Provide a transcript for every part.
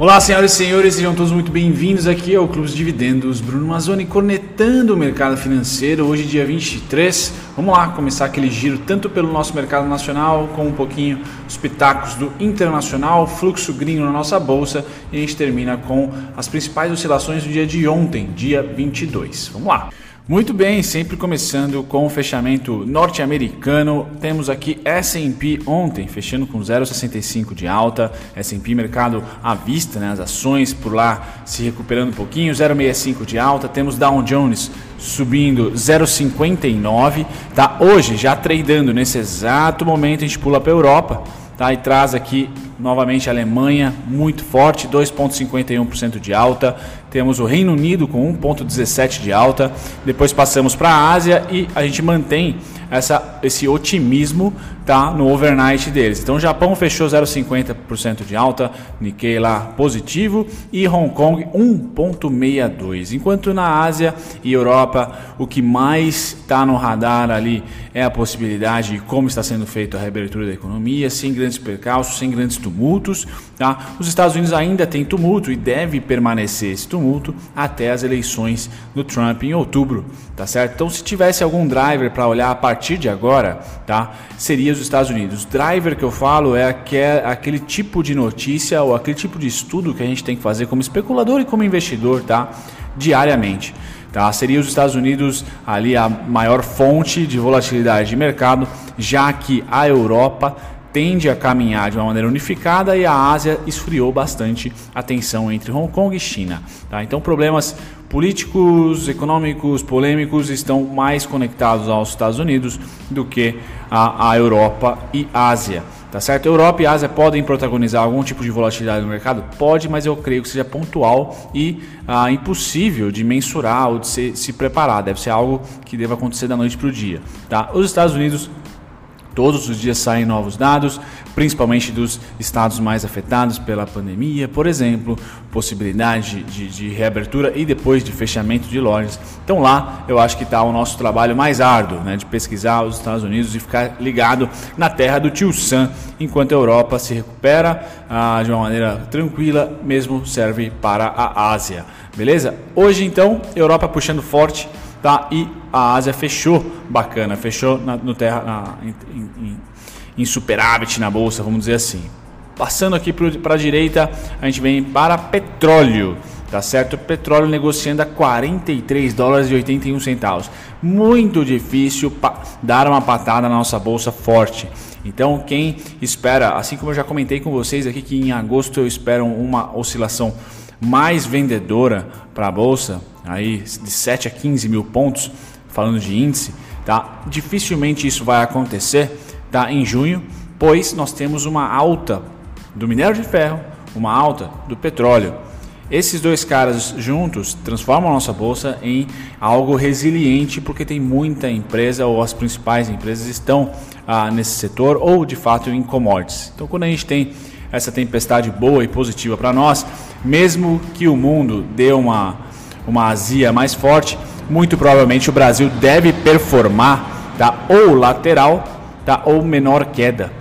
Olá, senhoras e senhores, sejam todos muito bem-vindos aqui ao Clube de Dividendos. Bruno Mazzoni conectando o mercado financeiro. Hoje, dia 23. Vamos lá começar aquele giro tanto pelo nosso mercado nacional, como um pouquinho os pitacos do internacional, fluxo gringo na nossa bolsa e a gente termina com as principais oscilações do dia de ontem, dia 22. Vamos lá. Muito bem, sempre começando com o fechamento norte-americano. Temos aqui S&P ontem fechando com 0,65 de alta. S&P mercado à vista, né, as ações por lá se recuperando um pouquinho, 0,65 de alta. Temos Dow Jones subindo 0,59, tá? Hoje já tradando nesse exato momento a gente pula para a Europa, tá? E traz aqui novamente a Alemanha muito forte, 2,51% de alta. Temos o Reino Unido com 1,17% de alta. Depois passamos para a Ásia e a gente mantém essa, esse otimismo tá, no overnight deles. Então o Japão fechou 0,50% de alta, Nikkei lá positivo e Hong Kong 1,62%. Enquanto na Ásia e Europa o que mais está no radar ali é a possibilidade de como está sendo feita a reabertura da economia, sem grandes percalços, sem grandes tumultos. Tá? Os Estados Unidos ainda tem tumulto e deve permanecer esse tumulto até as eleições do Trump em outubro, tá certo? Então se tivesse algum driver para olhar a partir de agora, tá? Seria os Estados Unidos. Driver que eu falo é aquele tipo de notícia ou aquele tipo de estudo que a gente tem que fazer como especulador e como investidor, tá? Diariamente. Tá? Seria os Estados Unidos ali a maior fonte de volatilidade de mercado, já que a Europa tende a caminhar de uma maneira unificada e a Ásia esfriou bastante a tensão entre Hong Kong e China. Tá? Então, problemas políticos, econômicos, polêmicos estão mais conectados aos Estados Unidos do que a Europa e Ásia. Tá certo? Europa e Ásia podem protagonizar algum tipo de volatilidade no mercado? Pode, mas eu creio que seja pontual e ah, impossível de mensurar ou de se, se preparar. Deve ser algo que deva acontecer da noite para o dia. Tá? Os Estados Unidos Todos os dias saem novos dados, principalmente dos estados mais afetados pela pandemia, por exemplo, possibilidade de, de reabertura e depois de fechamento de lojas. Então lá eu acho que está o nosso trabalho mais árduo, né, de pesquisar os Estados Unidos e ficar ligado na terra do tio Sam, enquanto a Europa se recupera ah, de uma maneira tranquila, mesmo serve para a Ásia. Beleza? Hoje então, Europa puxando forte tá? E a Ásia fechou bacana, fechou na, no terra, na, em, em, em superávit na bolsa, vamos dizer assim. Passando aqui para a direita, a gente vem para petróleo. Tá certo? Petróleo negociando a 43 dólares e 81 centavos. Muito difícil dar uma patada na nossa bolsa forte. Então, quem espera, assim como eu já comentei com vocês aqui que em agosto eu espero uma oscilação mais vendedora para a bolsa, aí de 7 a 15 mil pontos, falando de índice, tá? Dificilmente isso vai acontecer, tá? Em junho, pois nós temos uma alta do minério de ferro, uma alta do petróleo. Esses dois caras juntos transformam a nossa bolsa em algo resiliente, porque tem muita empresa ou as principais empresas estão ah, nesse setor ou de fato em commodities. Então, quando a gente tem essa tempestade boa e positiva para nós, mesmo que o mundo dê uma, uma azia mais forte, muito provavelmente o Brasil deve performar tá, ou lateral tá, ou menor queda.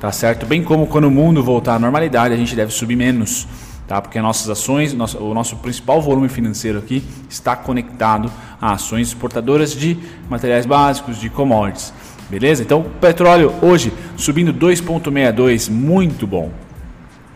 Tá certo? Bem como quando o mundo voltar à normalidade, a gente deve subir menos. Tá? Porque nossas ações, nosso, o nosso principal volume financeiro aqui está conectado a ações exportadoras de materiais básicos, de commodities. Beleza? Então, petróleo hoje subindo 2,62, muito bom.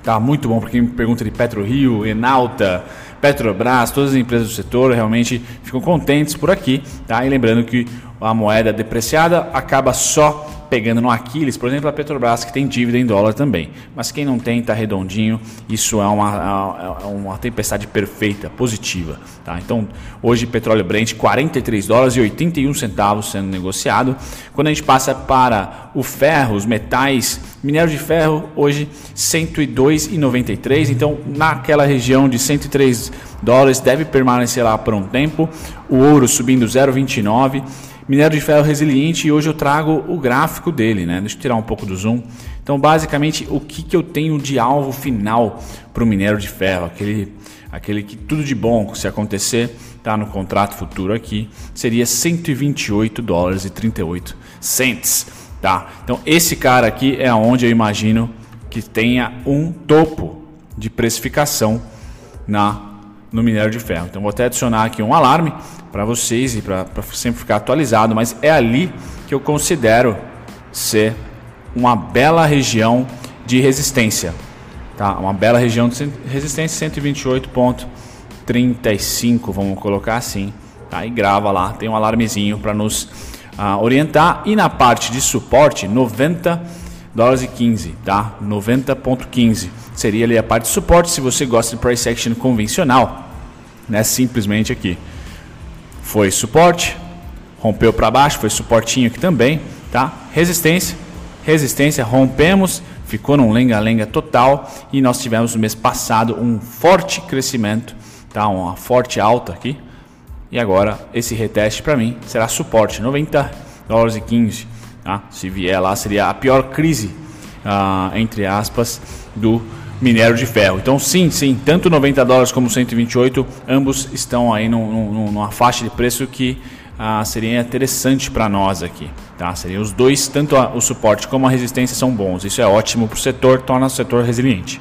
Tá muito bom para quem me pergunta de PetroRio, Enalta, Petrobras, todas as empresas do setor realmente ficam contentes por aqui, tá? E lembrando que a moeda depreciada acaba só pegando no Aquiles, por exemplo, a Petrobras, que tem dívida em dólar também. Mas quem não tem, está redondinho. Isso é uma, uma tempestade perfeita, positiva. Tá? Então, hoje, petróleo Brent, 43 dólares e 81 centavos sendo negociado. Quando a gente passa para o ferro, os metais, minério de ferro, hoje 102,93. Então, naquela região de 103 dólares, deve permanecer lá por um tempo. O ouro subindo 0,29 Minério de ferro resiliente e hoje eu trago o gráfico dele, né? Deixa eu tirar um pouco do zoom. Então, basicamente, o que, que eu tenho de alvo final para o minério de ferro? Aquele, aquele que tudo de bom, se acontecer, tá no contrato futuro aqui, seria 128 dólares e 38 cents, tá? Então, esse cara aqui é onde eu imagino que tenha um topo, de precificação na no minério de ferro. Então vou até adicionar aqui um alarme para vocês e para sempre ficar atualizado, mas é ali que eu considero ser uma bela região de resistência. Tá? Uma bela região de resistência 128.35, vamos colocar assim. Tá? E grava lá, tem um alarmezinho para nos uh, orientar. E na parte de suporte, 90 dólares e 15, tá? 90.15 seria ali a parte de suporte. Se você gosta de price action convencional, né? Simplesmente aqui. Foi suporte, rompeu para baixo, foi suportinho aqui também, tá? Resistência, resistência, rompemos, ficou num lenga-lenga total e nós tivemos no mês passado um forte crescimento, tá? Uma forte alta aqui. E agora esse reteste para mim será suporte 90 dólares e 15, tá? Se vier lá seria a pior crise uh, entre aspas do minério de ferro. Então, sim, sim, tanto 90 dólares como 128, ambos estão aí num, numa faixa de preço que ah, seria interessante para nós aqui. Tá? Seriam os dois, tanto a, o suporte como a resistência são bons. Isso é ótimo para o setor, torna o setor resiliente.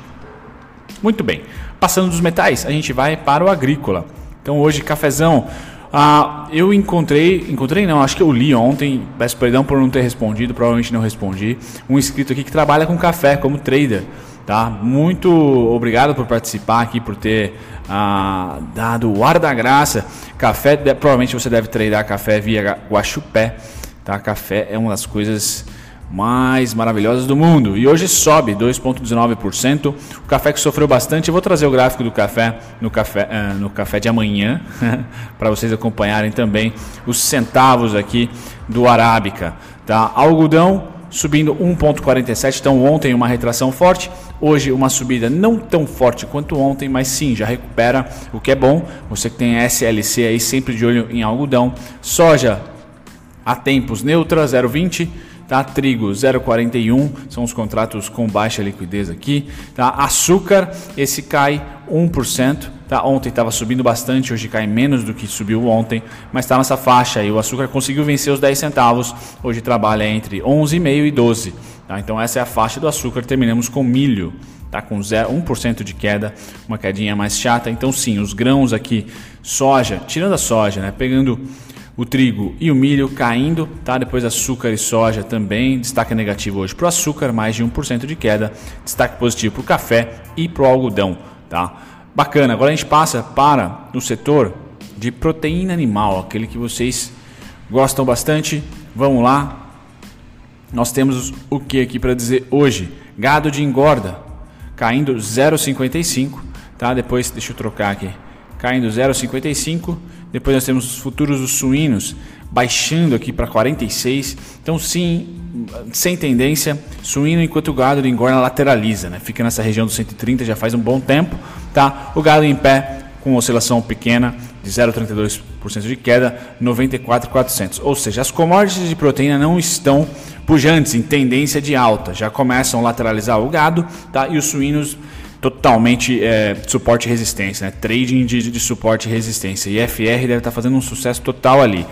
Muito bem. Passando dos metais, a gente vai para o agrícola. Então hoje, cafezão. Ah, eu encontrei, encontrei não, acho que eu li ontem, peço perdão por não ter respondido, provavelmente não respondi, um inscrito aqui que trabalha com café como trader. Tá? Muito obrigado por participar aqui, por ter ah, dado o ar da graça. Café, provavelmente você deve treinar café via Guaxupé. Tá? Café é uma das coisas mais maravilhosas do mundo. E hoje sobe 2,19%. O café que sofreu bastante. Eu vou trazer o gráfico do café no café, uh, no café de amanhã para vocês acompanharem também os centavos aqui do Arábica. Tá? Algodão subindo 1,47. Então, ontem uma retração forte, hoje uma subida não tão forte quanto ontem, mas sim, já recupera, o que é bom. Você que tem SLC aí sempre de olho em algodão. Soja a tempos neutra, 0,20. Tá? Trigo 0,41, são os contratos com baixa liquidez aqui. Tá? Açúcar, esse cai 1%. Tá? Ontem estava subindo bastante, hoje cai menos do que subiu ontem, mas está nessa faixa e o açúcar conseguiu vencer os 10 centavos. Hoje trabalha entre 11,5 e 12. Tá? Então essa é a faixa do açúcar. Terminamos com milho, tá com 0, 1% de queda, uma quedinha mais chata. Então sim, os grãos aqui, soja, tirando a soja, né? pegando o trigo e o milho caindo, tá? Depois açúcar e soja também, destaque negativo hoje para o açúcar, mais de 1% de queda, destaque positivo para o café e para o algodão, tá? Bacana, agora a gente passa para o setor de proteína animal, aquele que vocês gostam bastante. Vamos lá. Nós temos o que aqui para dizer hoje? Gado de engorda caindo 0,55, tá? Depois deixa eu trocar aqui. Caindo 0,55. Depois nós temos os futuros dos suínos baixando aqui para 46. Então sim, sem tendência, suíno enquanto o gado de engorda lateraliza, né? Fica nessa região dos 130 já faz um bom tempo, tá? O gado em pé com oscilação pequena de 0,32% de queda, 94,400. Ou seja, as commodities de proteína não estão pujantes em tendência de alta, já começam a lateralizar o gado, tá? E os suínos totalmente é, suporte e resistência, né? Trading de, de suporte e resistência. E FR deve estar fazendo um sucesso total ali.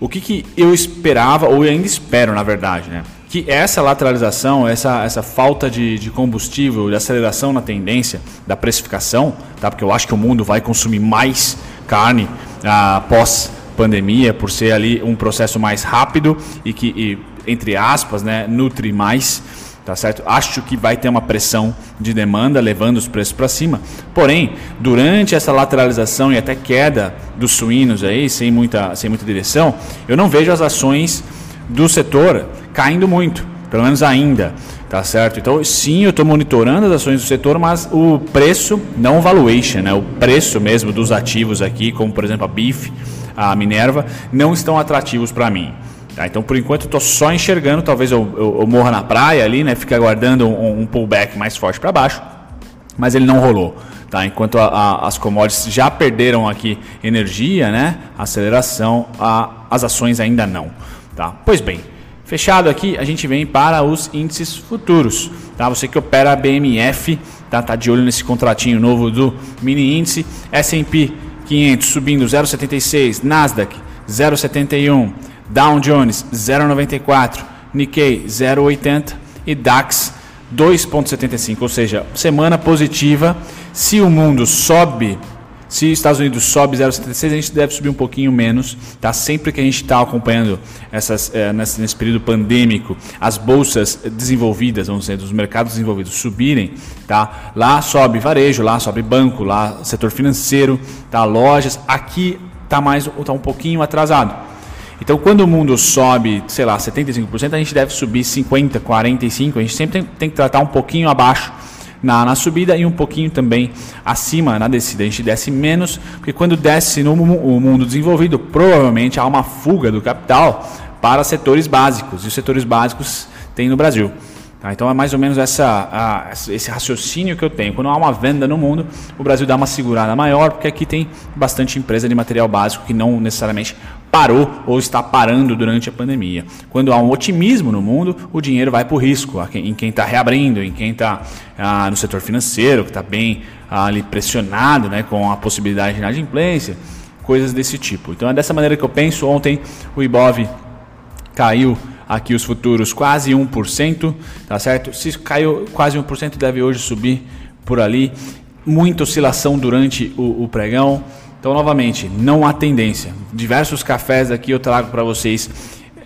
O que, que eu esperava, ou ainda espero, na verdade, né? Que essa lateralização, essa, essa falta de, de combustível, de aceleração na tendência da precificação, tá? Porque eu acho que o mundo vai consumir mais carne ah, após pandemia, por ser ali um processo mais rápido e que, e, entre aspas, né, nutre mais tá certo? Acho que vai ter uma pressão de demanda levando os preços para cima. Porém, durante essa lateralização e até queda dos suínos aí, sem muita, sem muita direção, eu não vejo as ações do setor caindo muito, pelo menos ainda, tá certo? Então, sim, eu estou monitorando as ações do setor, mas o preço, não o valuation, né? O preço mesmo dos ativos aqui, como por exemplo a BIF, a Minerva, não estão atrativos para mim. Tá? Então, por enquanto, estou só enxergando. Talvez eu, eu, eu, morra na praia ali, né? Fique aguardando um, um pullback mais forte para baixo. Mas ele não rolou. Tá? Enquanto a, a, as commodities já perderam aqui energia, né? Aceleração, a, as ações ainda não. Tá? Pois bem, fechado aqui, a gente vem para os índices futuros. Tá? Você que opera a BMF, tá? tá de olho nesse contratinho novo do mini índice. S&P 500 subindo 0,76, Nasdaq 0,71, Dow Jones 0,94, Nikkei 0,80 e DAX 2,75, ou seja, semana positiva. Se o mundo sobe, se os Estados Unidos sobe 0,76, a gente deve subir um pouquinho menos. Tá? Sempre que a gente está acompanhando essas, é, nesse, nesse, período pandêmico, as bolsas desenvolvidas, vamos dizer, dos mercados desenvolvidos subirem, tá? lá sobe varejo, lá sobe banco, lá setor financeiro, tá? lojas. Aqui está mais tá um pouquinho atrasado. Então, quando o mundo sobe, sei lá, 75%, a gente deve subir 50%, 45%. A gente sempre tem, tem que tratar um pouquinho abaixo na, na, subida e um pouquinho também acima na descida. A gente desce menos, porque quando desce no mundo desenvolvido, provavelmente há uma fuga do capital para setores básicos. E os setores básicos tem no Brasil. Tá? Então é mais ou menos essa, a, esse raciocínio que eu tenho. Quando há uma venda no mundo, o Brasil dá uma segurada maior, porque aqui tem bastante empresa de material básico que não necessariamente parou ou está parando durante a pandemia. Quando há um otimismo no mundo, o dinheiro vai para o risco, em quem está reabrindo, em quem está ah, no setor financeiro, que está bem ah, ali pressionado né, com a possibilidade de inadimplência, coisas desse tipo. Então é dessa maneira que eu penso. Ontem o Ibov caiu aqui os futuros quase 1%, tá certo? Se caiu quase 1%, deve hoje subir por ali. Muita oscilação durante o, o pregão. Então, novamente, não há tendência. Diversos cafés aqui eu trago para vocês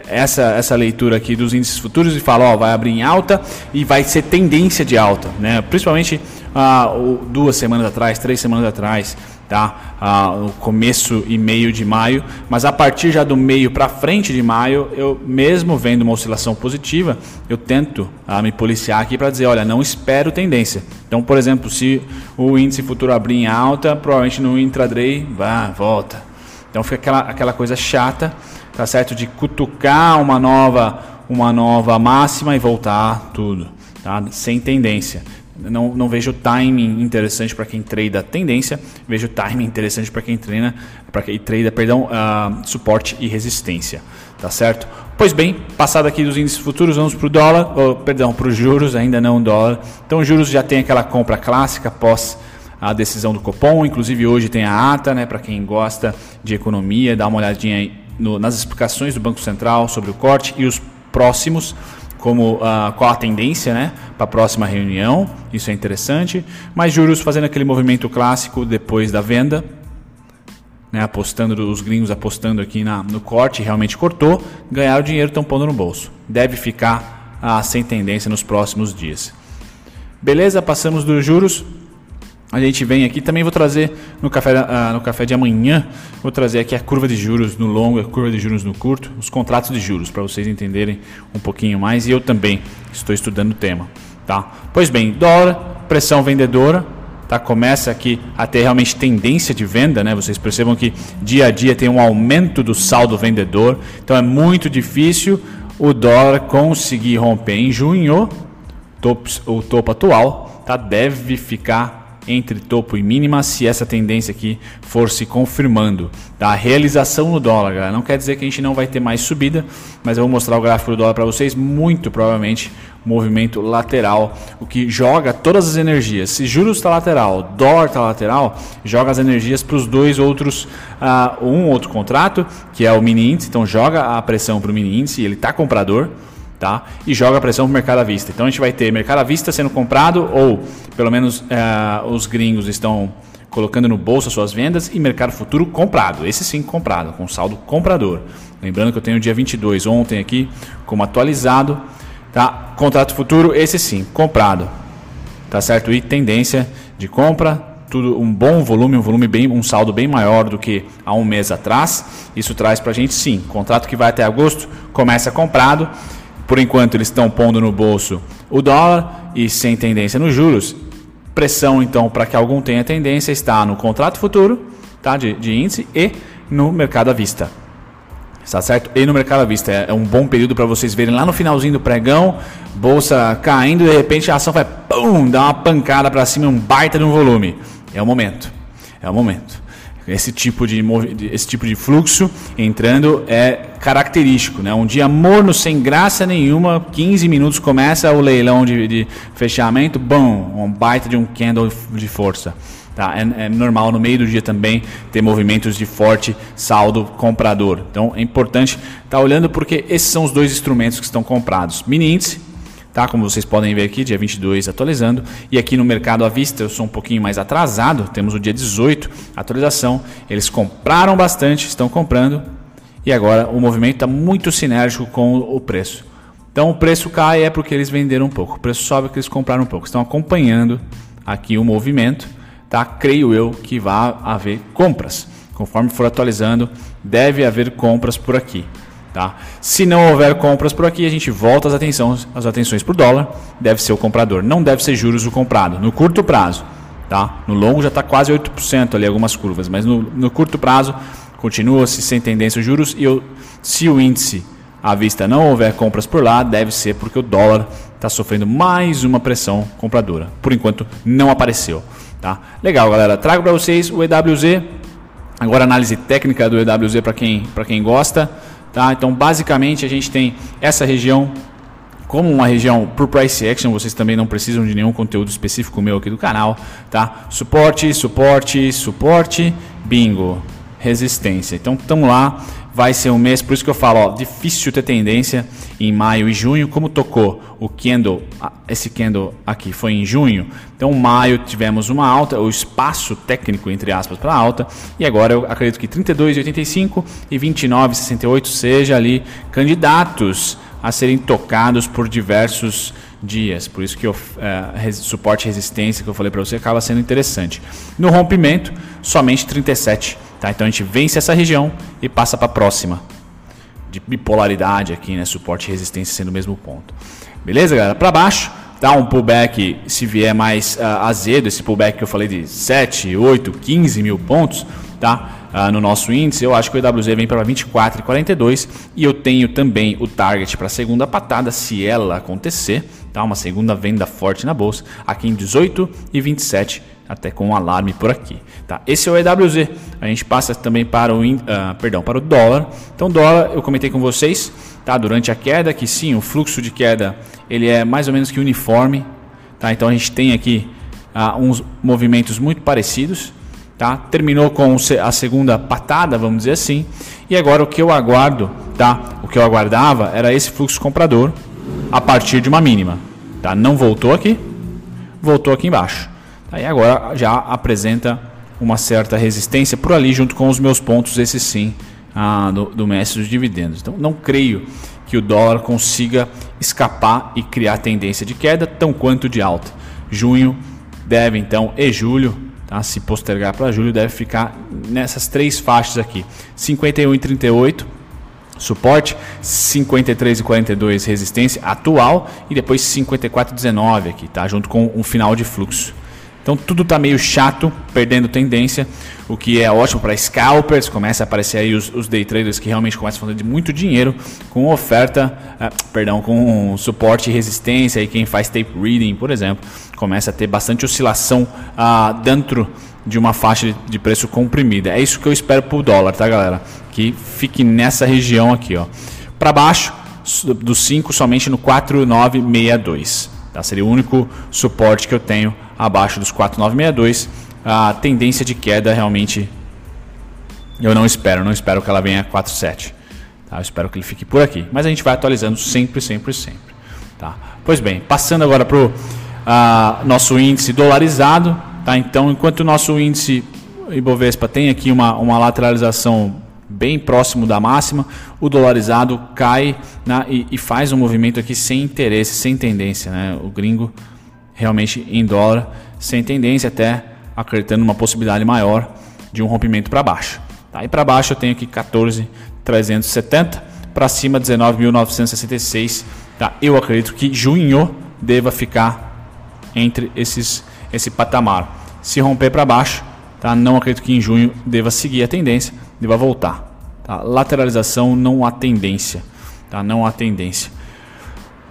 essa, essa leitura aqui dos índices futuros e falo, ó, vai abrir em alta e vai ser tendência de alta, né? Principalmente ah, duas semanas atrás, três semanas atrás, tá? Ah, começo e meio de maio, mas a partir já do meio para frente de maio, eu mesmo vendo uma oscilação positiva, eu tento ah, me policiar aqui para dizer, olha, não espero tendência. Então, por exemplo, se o índice futuro abrir em alta, provavelmente no intraday, vá, volta. Então fica aquela, aquela coisa chata, tá certo? De cutucar uma nova, uma nova máxima e voltar tudo, tá? Sem tendência. Não, não vejo timing interessante para quem trade tendência, vejo timing interessante para quem treina, para quem trade, perdão, uh, suporte e resistência, tá certo? Pois bem, passado aqui dos índices futuros, vamos para o dólar, oh, perdão, para os juros, ainda não dólar. Então, os juros já tem aquela compra clássica após a decisão do Copom, inclusive hoje tem a ata, né, para quem gosta de economia, dá uma olhadinha no, nas explicações do Banco Central sobre o corte e os próximos como uh, qual a tendência né, para a próxima reunião, isso é interessante. Mas juros fazendo aquele movimento clássico depois da venda, né, apostando, os gringos apostando aqui na, no corte, realmente cortou, ganharam dinheiro, estão pondo no bolso. Deve ficar uh, sem tendência nos próximos dias. Beleza? Passamos dos juros a gente vem aqui, também vou trazer no café, uh, no café de amanhã, vou trazer aqui a curva de juros no longo, a curva de juros no curto, os contratos de juros, para vocês entenderem um pouquinho mais, e eu também estou estudando o tema. Tá? Pois bem, dólar, pressão vendedora, tá? começa aqui a ter realmente tendência de venda, né? vocês percebam que dia a dia tem um aumento do saldo vendedor, então é muito difícil o dólar conseguir romper em junho o topo atual, tá? deve ficar entre topo e mínima se essa tendência aqui for se confirmando. Tá? A realização no dólar, galera, não quer dizer que a gente não vai ter mais subida, mas eu vou mostrar o gráfico do dólar para vocês, muito provavelmente movimento lateral, o que joga todas as energias. Se juros está lateral, dólar está lateral, joga as energias para os dois outros, uh, um outro contrato, que é o mini índice, então joga a pressão para o mini índice, ele está comprador, tá? e joga a pressão para o mercado à vista. Então a gente vai ter mercado à vista sendo comprado, ou pelo menos é, os gringos estão colocando no bolso as suas vendas, e mercado futuro comprado. Esse sim comprado, com saldo comprador. Lembrando que eu tenho o dia 22 ontem aqui como atualizado. Tá? Contrato futuro, esse sim, comprado. Tá certo? E tendência de compra, tudo um bom volume, um volume bem, um saldo bem maior do que há um mês atrás. Isso traz para a gente sim, contrato que vai até agosto começa comprado por enquanto eles estão pondo no bolso o dólar e sem tendência nos juros. Pressão então para que algum tenha tendência está no contrato futuro tá, de, de índice e no mercado à vista. Está certo? E no mercado à vista é, é um bom período para vocês verem lá no finalzinho do pregão, bolsa caindo, de repente a ação vai pum, dar uma pancada para cima, um baita de um volume. É o momento. É o momento. Esse tipo de, esse tipo de fluxo entrando é característico. Né? Um dia morno, sem graça nenhuma, 15 minutos começa o leilão de, de fechamento, bom, um baita de um candle de força. Tá? É, é, normal no meio do dia também ter movimentos de forte saldo comprador. Então é importante estar tá olhando porque esses são os dois instrumentos que estão comprados: mini índice tá? Como vocês podem ver aqui, dia 22 atualizando. E aqui no mercado à vista eu sou um pouquinho mais atrasado, temos o dia 18 atualização. Eles compraram bastante, estão comprando. E agora o movimento está muito sinérgico com o preço. Então o preço cai é porque eles venderam um pouco, o preço sobe porque eles compraram um pouco. Estão acompanhando aqui o movimento, tá? Creio eu que vai haver compras. Conforme for atualizando, deve haver compras por aqui. Tá? Se não houver compras por aqui, a gente volta as atenções, as atenções para o dólar. Deve ser o comprador, não deve ser juros o comprado. No curto prazo, tá? no longo já está quase 8% ali, algumas curvas, mas no, no curto prazo continua-se sem tendência os juros. E eu, se o índice à vista não houver compras por lá, deve ser porque o dólar está sofrendo mais uma pressão compradora. Por enquanto, não apareceu. Tá? Legal, galera. Trago para vocês o EWZ. Agora, análise técnica do EWZ para quem, quem gosta. Tá? Então, basicamente, a gente tem essa região como uma região por price action, vocês também não precisam de nenhum conteúdo específico meu aqui do canal, tá? Suporte, suporte, suporte, bingo, resistência. Então, estamos lá vai ser um mês, por isso que eu falo, ó, difícil ter tendência em maio e junho, como tocou o candle, esse candle aqui foi em junho, então maio tivemos uma alta, o espaço técnico entre aspas para alta, e agora eu acredito que 32,85 e 29,68 seja ali candidatos a serem tocados por diversos dias, por isso que o é, suporte resistência que eu falei para você acaba sendo interessante. No rompimento, somente 37 Tá? Então a gente vence essa região e passa para a próxima. De bipolaridade aqui, né? Suporte e resistência sendo o mesmo ponto. Beleza, galera? Para baixo, tá um pullback, se vier mais uh, azedo, esse pullback que eu falei de 7, 8, 15 mil pontos, tá? Uh, no nosso índice, eu acho que o EWZ vem para 24,42 e eu tenho também o target para a segunda patada, se ela acontecer, tá? Uma segunda venda forte na bolsa, aqui em 18 e 27 até com um alarme por aqui. Tá? Esse é o EWZ. A gente passa também para o, uh, perdão, para o dólar. Então, dólar, eu comentei com vocês tá? durante a queda que sim, o fluxo de queda ele é mais ou menos que uniforme. Tá? Então, a gente tem aqui uh, uns movimentos muito parecidos. Tá? Terminou com a segunda patada, vamos dizer assim. E agora o que eu aguardo, tá? o que eu aguardava era esse fluxo comprador a partir de uma mínima. Tá? Não voltou aqui, voltou aqui embaixo. Aí agora já apresenta uma certa resistência por ali, junto com os meus pontos, esse sim, ah, do, do mestre dos dividendos. Então não creio que o dólar consiga escapar e criar tendência de queda, tão quanto de alta. Junho deve então, e julho, tá? se postergar para julho, deve ficar nessas três faixas aqui: 51 e 38 suporte, 53 e 42 resistência atual e depois 54 e 19 aqui, tá? Junto com um final de fluxo. Então tudo está meio chato, perdendo tendência, o que é ótimo para scalpers. Começa a aparecer aí os, os, day traders que realmente começam a fazer muito dinheiro com oferta, ah, perdão, com suporte e resistência. E quem faz tape reading, por exemplo, começa a ter bastante oscilação ah, dentro de uma faixa de, de preço comprimida. É isso que eu espero para o dólar, tá, galera? Que fique nessa região aqui, ó. Para baixo, dos 5 somente no 4962. Tá? Seria o único suporte que eu tenho abaixo dos 4,962. A tendência de queda realmente eu não espero, não espero que ela venha a 4,7. Tá? Eu espero que ele fique por aqui. Mas a gente vai atualizando sempre, sempre, sempre. Tá? Pois bem, passando agora para o uh, nosso índice dolarizado. Tá? Então, enquanto o nosso índice Ibovespa tem aqui uma, uma lateralização bem próximo da máxima, o dolarizado cai né, e, e, faz um movimento aqui sem interesse, sem tendência. Né? O gringo realmente em dólar, sem tendência até acreditando uma possibilidade maior de um rompimento para baixo. Tá? E para baixo eu tenho aqui 14,370, para cima 19.966. Tá? Eu acredito que junho deva ficar entre esses esse patamar. Se romper para baixo, tá? não acredito que em junho deva seguir a tendência, deva voltar. Tá? Lateralização não há tendência, tá? não há tendência.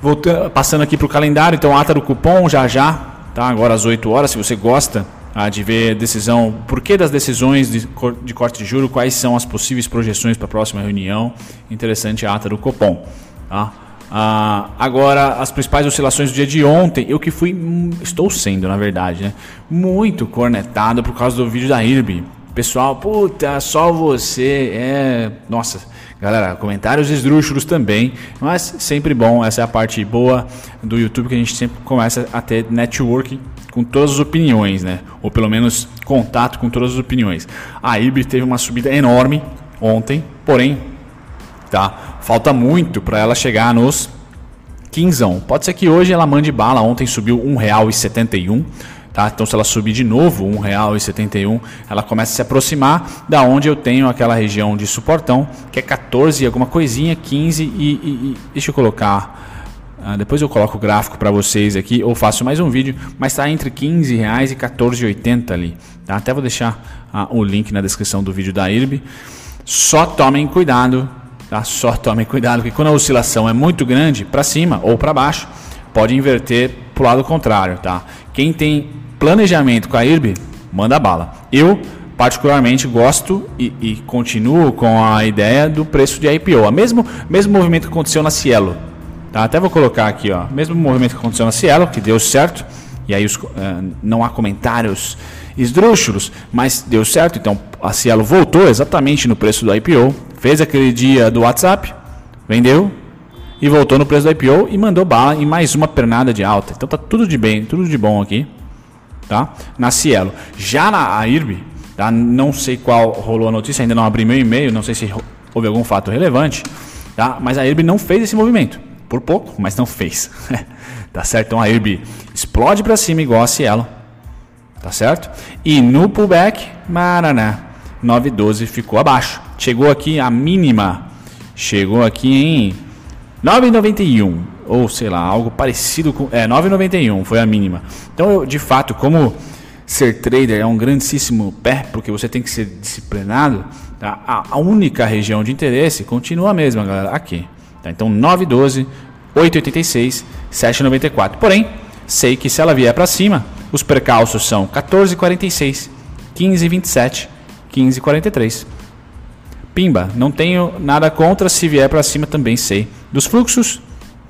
Voltando, passando aqui para o calendário, então ata do cupom já já, tá? Agora às 8 horas, se você gosta ah, de ver decisão, por que das decisões de, de corte de juro, quais são as possíveis projeções para a próxima reunião. Interessante a ata do cupom. Tá? Ah, agora, as principais oscilações do dia de ontem, eu que fui, hum, estou sendo na verdade, né, muito cornetado por causa do vídeo da IRB. Pessoal, puta, só você é. Nossa, Galera, comentários esdrúxulos também, mas sempre bom. Essa é a parte boa do YouTube que a gente sempre começa a ter networking com todas as opiniões, né? Ou pelo menos contato com todas as opiniões. A IB teve uma subida enorme ontem, porém, tá? Falta muito para ela chegar nos 15. Pode ser que hoje ela mande bala. Ontem subiu R$ 1,71. Tá? Então, se ela subir de novo R$ 1,71, ela começa a se aproximar da onde eu tenho aquela região de suportão, que é 14 alguma coisinha, 15 e, e, e deixa eu colocar. Uh, depois eu coloco o gráfico para vocês aqui ou faço mais um vídeo, mas está entre 15 reais e 14,80 ali. Tá? Até vou deixar uh, o link na descrição do vídeo da IRB. Só tomem cuidado, tá? Só tomem cuidado, porque quando a oscilação é muito grande para cima ou para baixo, pode inverter para o lado contrário, tá? Quem tem planejamento com a IRB, manda bala. Eu, particularmente, gosto e, e, continuo com a ideia do preço de IPO. O mesmo, mesmo movimento que aconteceu na Cielo. Tá? Até vou colocar aqui, ó. Mesmo movimento que aconteceu na Cielo, que deu certo. E aí os, uh, não há comentários esdrúxulos, mas deu certo. Então a Cielo voltou exatamente no preço do IPO. Fez aquele dia do WhatsApp, vendeu, e voltou no preço do IPO e mandou bala em mais uma pernada de alta. Então tá tudo de bem, tudo de bom aqui tá? Na Cielo. Já na IRB, tá? Não sei qual rolou a notícia, ainda não abri meu e-mail, não sei se houve algum fato relevante, tá? Mas a IRB não fez esse movimento. Por pouco, mas não fez. tá certo? Então a IRB explode para cima igual a Cielo. Tá certo? E no pullback, Maraná, 912 ficou abaixo. Chegou aqui a mínima. Chegou aqui em 9,91 ou sei lá, algo parecido com. É, 9,91 foi a mínima. Então, eu, de fato, como ser trader é um grandíssimo pé, porque você tem que ser disciplinado, tá? a, a única região de interesse continua a mesma, galera, aqui. Tá? Então, 9,12, 8,86, 7,94. Porém, sei que se ela vier para cima, os percalços são 14,46, 15,27, 15,43. Pimba, não tenho nada contra se vier para cima também sei. Dos fluxos,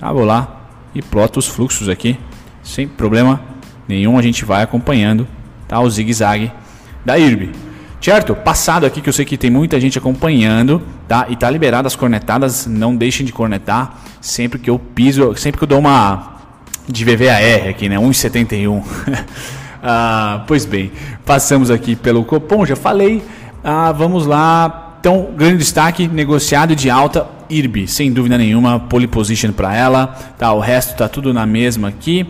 Tá, vou lá e ploto os fluxos aqui, sem problema nenhum, a gente vai acompanhando tá, o zigue-zague da IRB. Certo? Passado aqui que eu sei que tem muita gente acompanhando, tá? E tá liberado as cornetadas, não deixem de cornetar sempre que eu piso, sempre que eu dou uma de VVAR aqui, né? 1,71. ah, pois bem, passamos aqui pelo Copom, já falei. Ah, vamos lá então, grande destaque, negociado de alta, IRB, sem dúvida nenhuma, pole position para ela, tá? O resto tá tudo na mesma aqui.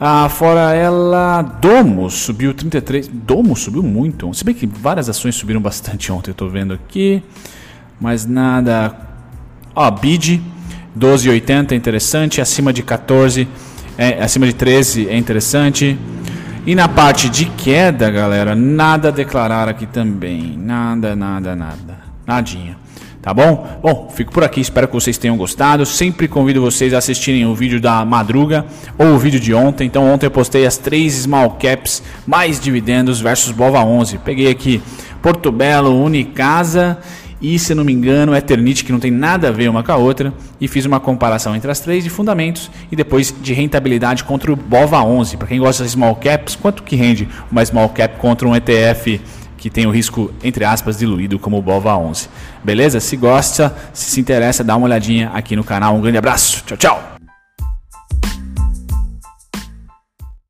Ah, fora ela, Domo subiu 33, Domo subiu muito, se bem que várias ações subiram bastante ontem, eu tô vendo aqui, mas nada. Ó, BID 12,80 é interessante, acima de 14, é, acima de 13 é interessante. E na parte de queda, galera, nada a declarar aqui também. Nada, nada, nada. Nadinha. Tá bom? Bom, fico por aqui, espero que vocês tenham gostado. Sempre convido vocês a assistirem o vídeo da madruga ou o vídeo de ontem. Então, ontem eu postei as três small caps mais dividendos versus Bova 11. Peguei aqui Porto Belo, Unicasa e, se não me engano, Eternit, que não tem nada a ver uma com a outra. E fiz uma comparação entre as três de fundamentos e depois de rentabilidade contra o Bova 11. Para quem gosta de small caps, quanto que rende uma small cap contra um ETF? Que tem o risco, entre aspas, diluído como o BOVA 11. Beleza? Se gosta, se se interessa, dá uma olhadinha aqui no canal. Um grande abraço. Tchau, tchau.